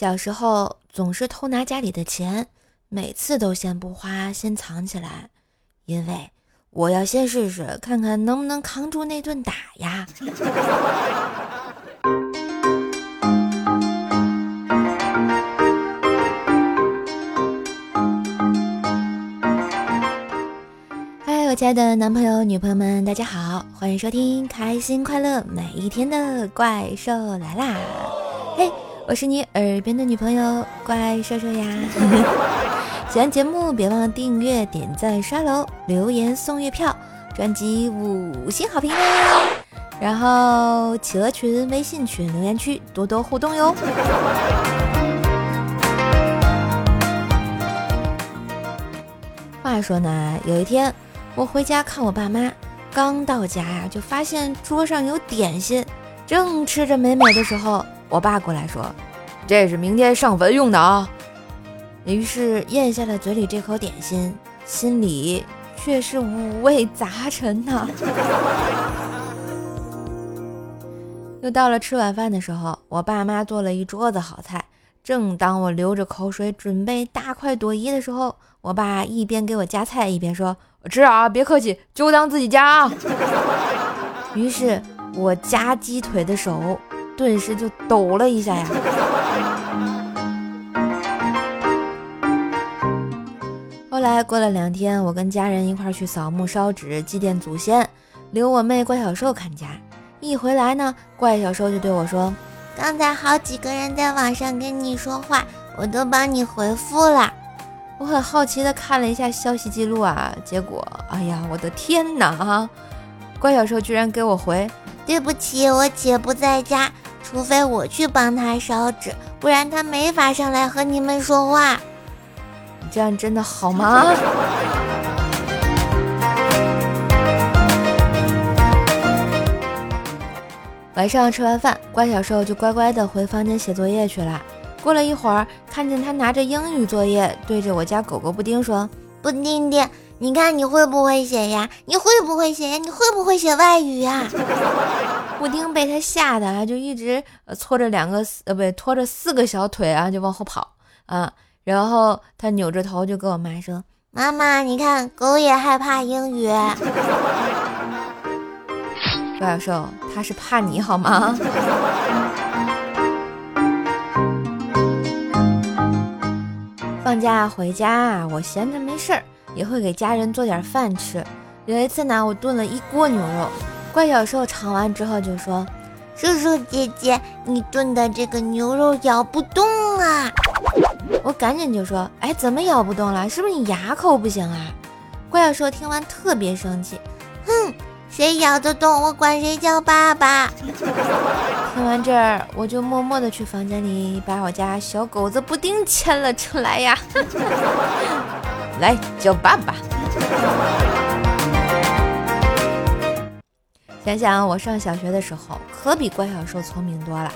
小时候总是偷拿家里的钱，每次都先不花，先藏起来，因为我要先试试看看能不能扛住那顿打呀。嗨，我亲爱的男朋友、女朋友们，大家好，欢迎收听开心快乐每一天的怪兽来啦！嘿。我是你耳边的女朋友怪兽兽呀！喜欢节目别忘了订阅、点赞、刷楼、留言送月票、专辑五星好评哦！然后企鹅群、微信群留言区多多互动哟。话说呢，有一天我回家看我爸妈，刚到家呀，就发现桌上有点心，正吃着美美的时候。我爸过来说：“这是明天上坟用的啊。”于是咽下了嘴里这口点心，心里却是五味杂陈呐。又到了吃晚饭的时候，我爸妈做了一桌子好菜。正当我流着口水准备大快朵颐的时候，我爸一边给我夹菜，一边说：“吃啊，别客气，就当自己夹啊。”于是我夹鸡腿的手。顿时就抖了一下呀！后来过了两天，我跟家人一块去扫墓烧纸祭奠祖先，留我妹怪小兽看家。一回来呢，怪小兽就对我说：“刚才好几个人在网上跟你说话，我都帮你回复了。”我很好奇的看了一下消息记录啊，结果，哎呀，我的天哪！怪小兽居然给我回：“对不起，我姐不在家。”除非我去帮他烧纸，不然他没法上来和你们说话。你这样真的好吗？晚上吃完饭，乖小兽就乖乖的回房间写作业去了。过了一会儿，看见他拿着英语作业，对着我家狗狗布丁说：“布丁丁，你看你会不会写呀？你会不会写呀？你会不会写外语呀？” 布丁被他吓得啊，就一直搓着两个呃，不对，拖着四个小腿啊，就往后跑啊。然后他扭着头就跟我妈说：“妈妈，你看，狗也害怕英语。”怪小兽，他是怕你好吗？放假回家啊，我闲着没事儿，也会给家人做点饭吃。有一次呢，我炖了一锅牛肉。怪小兽尝完之后就说：“叔叔姐姐，你炖的这个牛肉咬不动啊！”我赶紧就说：“哎，怎么咬不动了？是不是你牙口不行啊？”怪小兽听完特别生气：“哼，谁咬得动，我管谁叫爸爸！”听完这儿，我就默默的去房间里把我家小狗子布丁牵了出来呀，来叫爸爸。想想我上小学的时候，可比怪小兽聪明多了。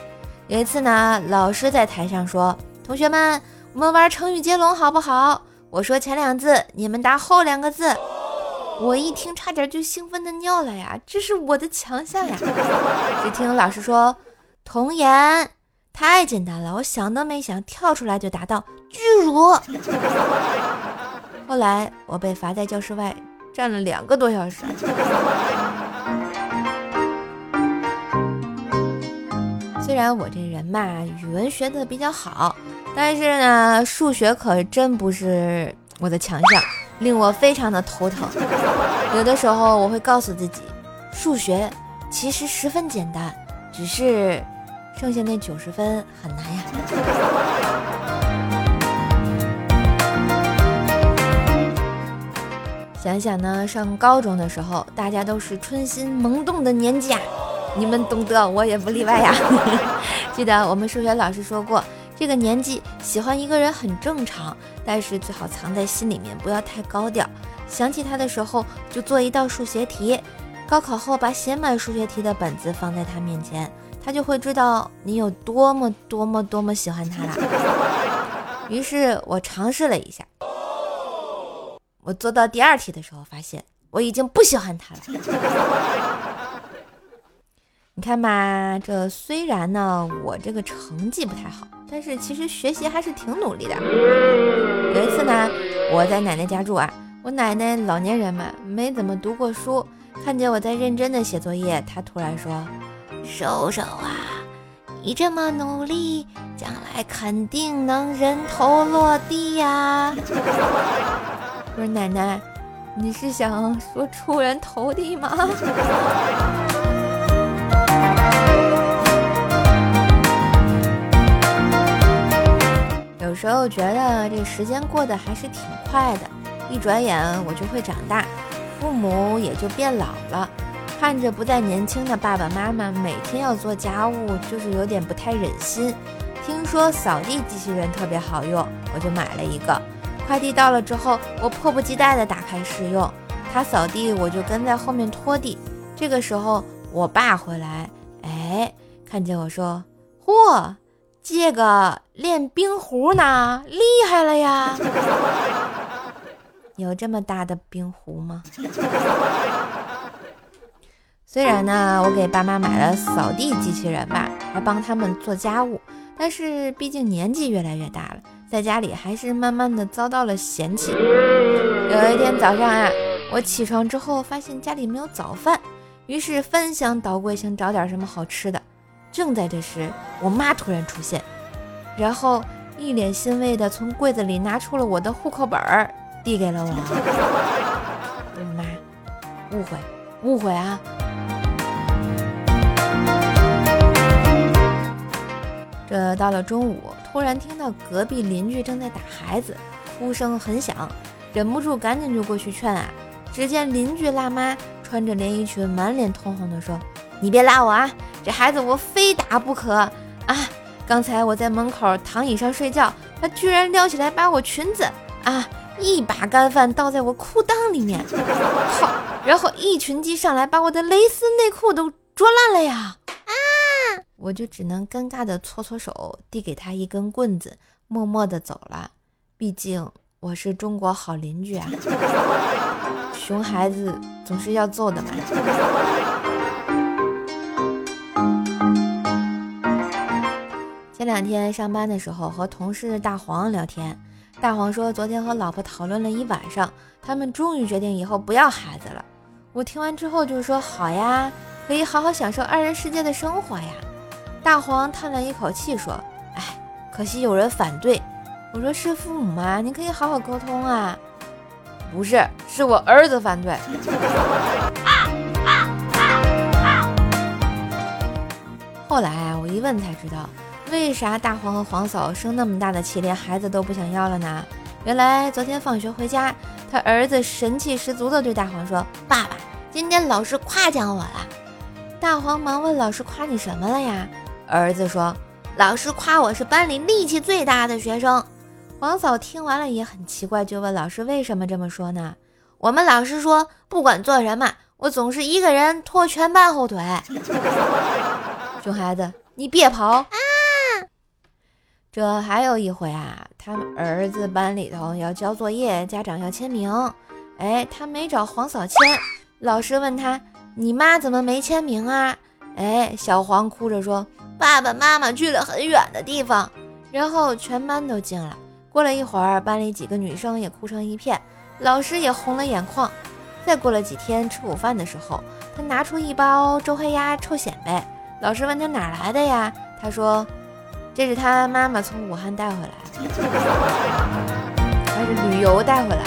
有一次呢，老师在台上说：“同学们，我们玩成语接龙好不好？”我说前两字，你们答后两个字。我一听，差点就兴奋的尿了呀！这是我的强项呀！只听老师说：“童言，太简单了，我想都没想，跳出来就答到巨乳。”后来我被罚在教室外站了两个多小时。虽然我这人嘛，语文学的比较好，但是呢，数学可真不是我的强项，令我非常的头疼。有的时候我会告诉自己，数学其实十分简单，只是剩下那九十分很难呀。想想呢，上高中的时候，大家都是春心萌动的年纪啊。你们懂得，我也不例外呀。记得我们数学老师说过，这个年纪喜欢一个人很正常，但是最好藏在心里面，不要太高调。想起他的时候，就做一道数学题。高考后，把写满数学题的本子放在他面前，他就会知道你有多么多么多么喜欢他了。于是我尝试了一下，我做到第二题的时候，发现我已经不喜欢他了。你看吧，这虽然呢我这个成绩不太好，但是其实学习还是挺努力的。有一次呢，我在奶奶家住啊，我奶奶老年人嘛，没怎么读过书，看见我在认真的写作业，她突然说：“瘦瘦啊，你这么努力，将来肯定能人头落地呀。”我说奶奶。你是想说出人头地吗？时候觉得这时间过得还是挺快的，一转眼我就会长大，父母也就变老了，看着不再年轻的爸爸妈妈每天要做家务，就是有点不太忍心。听说扫地机器人特别好用，我就买了一个。快递到了之后，我迫不及待地打开试用。他扫地，我就跟在后面拖地。这个时候，我爸回来，哎，看见我说：“嚯，这个练冰壶呢，厉害了呀！有这么大的冰壶吗？”虽然呢，我给爸妈买了扫地机器人吧，还帮他们做家务，但是毕竟年纪越来越大了。在家里还是慢慢的遭到了嫌弃。有一天早上啊，我起床之后发现家里没有早饭，于是翻箱倒柜想找点什么好吃的。正在这时，我妈突然出现，然后一脸欣慰的从柜子里拿出了我的户口本儿，递给了我。妈，误会，误会啊！这到了中午。突然听到隔壁邻居正在打孩子，哭声很响，忍不住赶紧就过去劝啊。只见邻居辣妈穿着连衣裙，满脸通红的说：“你别拉我啊，这孩子我非打不可啊！刚才我在门口躺椅上睡觉，他居然撩起来把我裙子啊，一把干饭倒在我裤裆里面，好，然后一群鸡上来把我的蕾丝内裤都啄烂了呀！”啊我就只能尴尬的搓搓手，递给他一根棍子，默默的走了。毕竟我是中国好邻居啊，熊孩子总是要揍的嘛。前两天上班的时候和同事大黄聊天，大黄说昨天和老婆讨论了一晚上，他们终于决定以后不要孩子了。我听完之后就说好呀，可以好好享受二人世界的生活呀。大黄叹了一口气说：“哎，可惜有人反对。”我说：“是父母吗？你可以好好沟通啊。”不是，是我儿子反对。后来啊，我一问才知道，为啥大黄和黄嫂生那么大的气，连孩子都不想要了呢？原来昨天放学回家，他儿子神气十足的对大黄说：“爸爸，今天老师夸奖我了。”大黄忙问老师：“夸你什么了呀？”儿子说：“老师夸我是班里力气最大的学生。”黄嫂听完了也很奇怪，就问老师：“为什么这么说呢？”我们老师说：“不管做什么，我总是一个人拖全班后腿。”熊孩子，你别跑！这还有一回啊，他们儿子班里头要交作业，家长要签名，哎，他没找黄嫂签，老师问他：“你妈怎么没签名啊？”哎，小黄哭着说。爸爸妈妈去了很远的地方，然后全班都惊了。过了一会儿，班里几个女生也哭成一片，老师也红了眼眶。再过了几天，吃午饭的时候，他拿出一包周黑鸭臭显摆。老师问他哪来的呀？他说：“这是他妈妈从武汉带回来的，还是旅游带回来的。”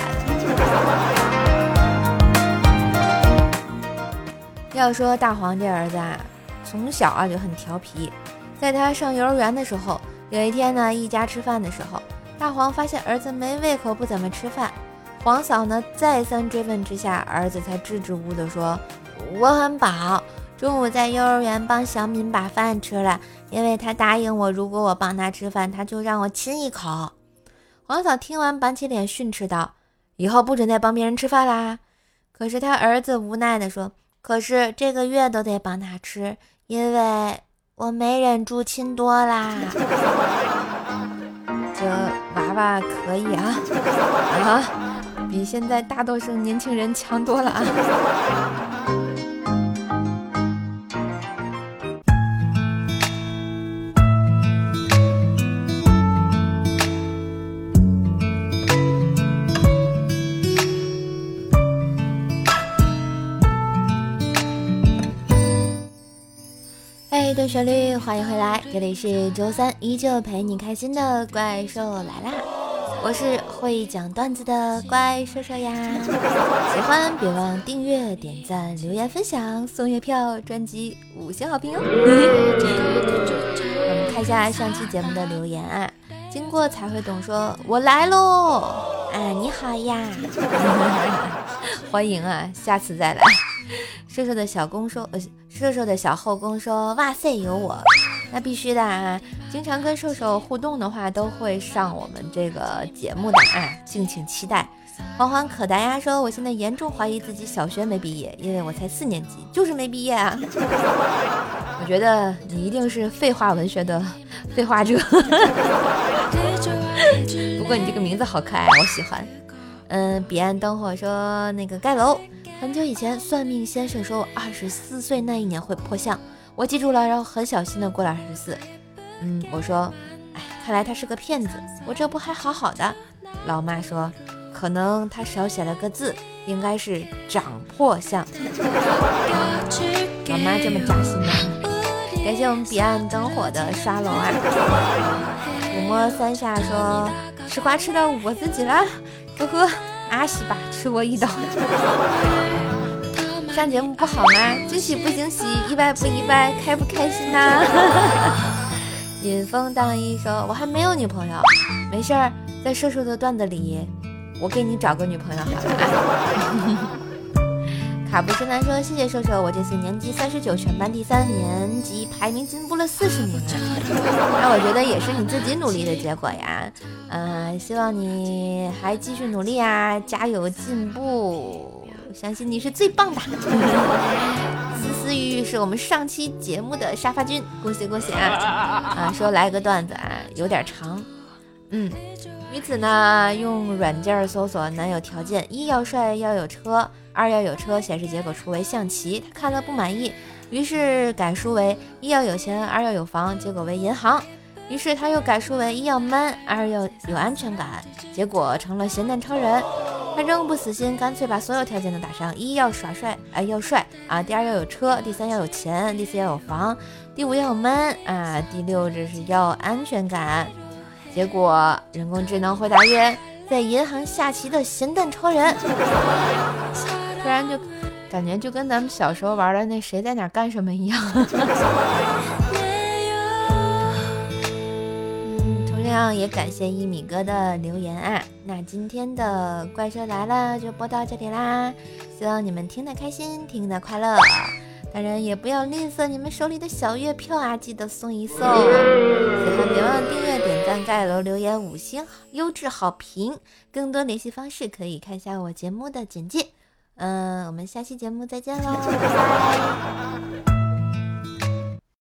要说大黄这儿子啊。从小啊就很调皮，在他上幼儿园的时候，有一天呢，一家吃饭的时候，大黄发现儿子没胃口，不怎么吃饭。黄嫂呢再三追问之下，儿子才支支吾吾地说：“我很饱，中午在幼儿园帮小敏把饭吃了，因为他答应我，如果我帮他吃饭，他就让我亲一口。”黄嫂听完板起脸训斥道：“以后不准再帮别人吃饭啦！”可是他儿子无奈地说：“可是这个月都得帮他吃。”因为我没忍住亲多啦，这娃娃可以啊啊，比现在大多数年轻人强多了啊！对旋律，欢迎回来，这里是周三依旧陪你开心的怪兽来啦！我是会讲段子的怪兽兽呀，喜欢别忘订阅、点赞、留言、分享、送月票、专辑五星好评哦！我们看一下上期节目的留言啊，经过才会懂，说我来喽！啊，你好呀，欢迎啊，下次再来。瘦瘦的小公说，呃，瘦瘦的小后宫说，哇塞，有我，那必须的啊！经常跟瘦瘦互动的话，都会上我们这个节目的，啊，敬请期待。欢欢可达鸭说，我现在严重怀疑自己小学没毕业，因为我才四年级，就是没毕业啊。我觉得你一定是废话文学的废话者。不过你这个名字好可爱，我喜欢。嗯，彼岸灯火说那个盖楼。很久以前，算命先生说我二十四岁那一年会破相，我记住了，然后很小心的过了二十四。嗯，我说，哎，看来他是个骗子，我这不还好好的。老妈说，可能他少写了个字，应该是长破相。老妈这么扎心吗？感谢我们彼岸灯火的沙龙啊。抚摸三下说，吃瓜吃到我自己了，呵呵。阿西吧，吃我一刀。上节目不好吗？惊喜不惊喜？意外不意外？开不开心呐？引风当医说，我还没有女朋友。没事儿，在瘦瘦的段子里，我给你找个女朋友好了。卡布森南说：“谢谢瘦瘦，我这次年级三十九，全班第三，年级排名进步了四十名。那我觉得也是你自己努力的结果呀。嗯，希望你还继续努力啊，加油进步，相信你是最棒的。”思思雨雨是我们上期节目的沙发君，恭喜恭喜啊！啊，说来个段子啊，有点长。嗯，女子呢用软件搜索男友条件：一要帅，要有车。二要有车，显示结果出为象棋，她看了不满意，于是改书为一要有钱，二要有房，结果为银行。于是他又改书为一要 man，二要有安全感，结果成了咸蛋超人。他仍不死心，干脆把所有条件都打上：一要耍帅，哎要帅啊；第二要有车，第三要有钱，第四要有房，第五要 man 啊，第六这是要安全感。结果人工智能回答曰：在银行下棋的咸蛋超人。突然就感觉就跟咱们小时候玩的那谁在哪干什么一样。嗯，同样也感谢一米哥的留言啊。那今天的怪兽来了就播到这里啦，希望你们听得开心，听得快乐。当然也不要吝啬你们手里的小月票啊，记得送一送。喜欢别忘订阅、点赞、盖楼、留言五星优质好评。更多联系方式可以看一下我节目的简介。嗯，我们下期节目再见喽，拜拜。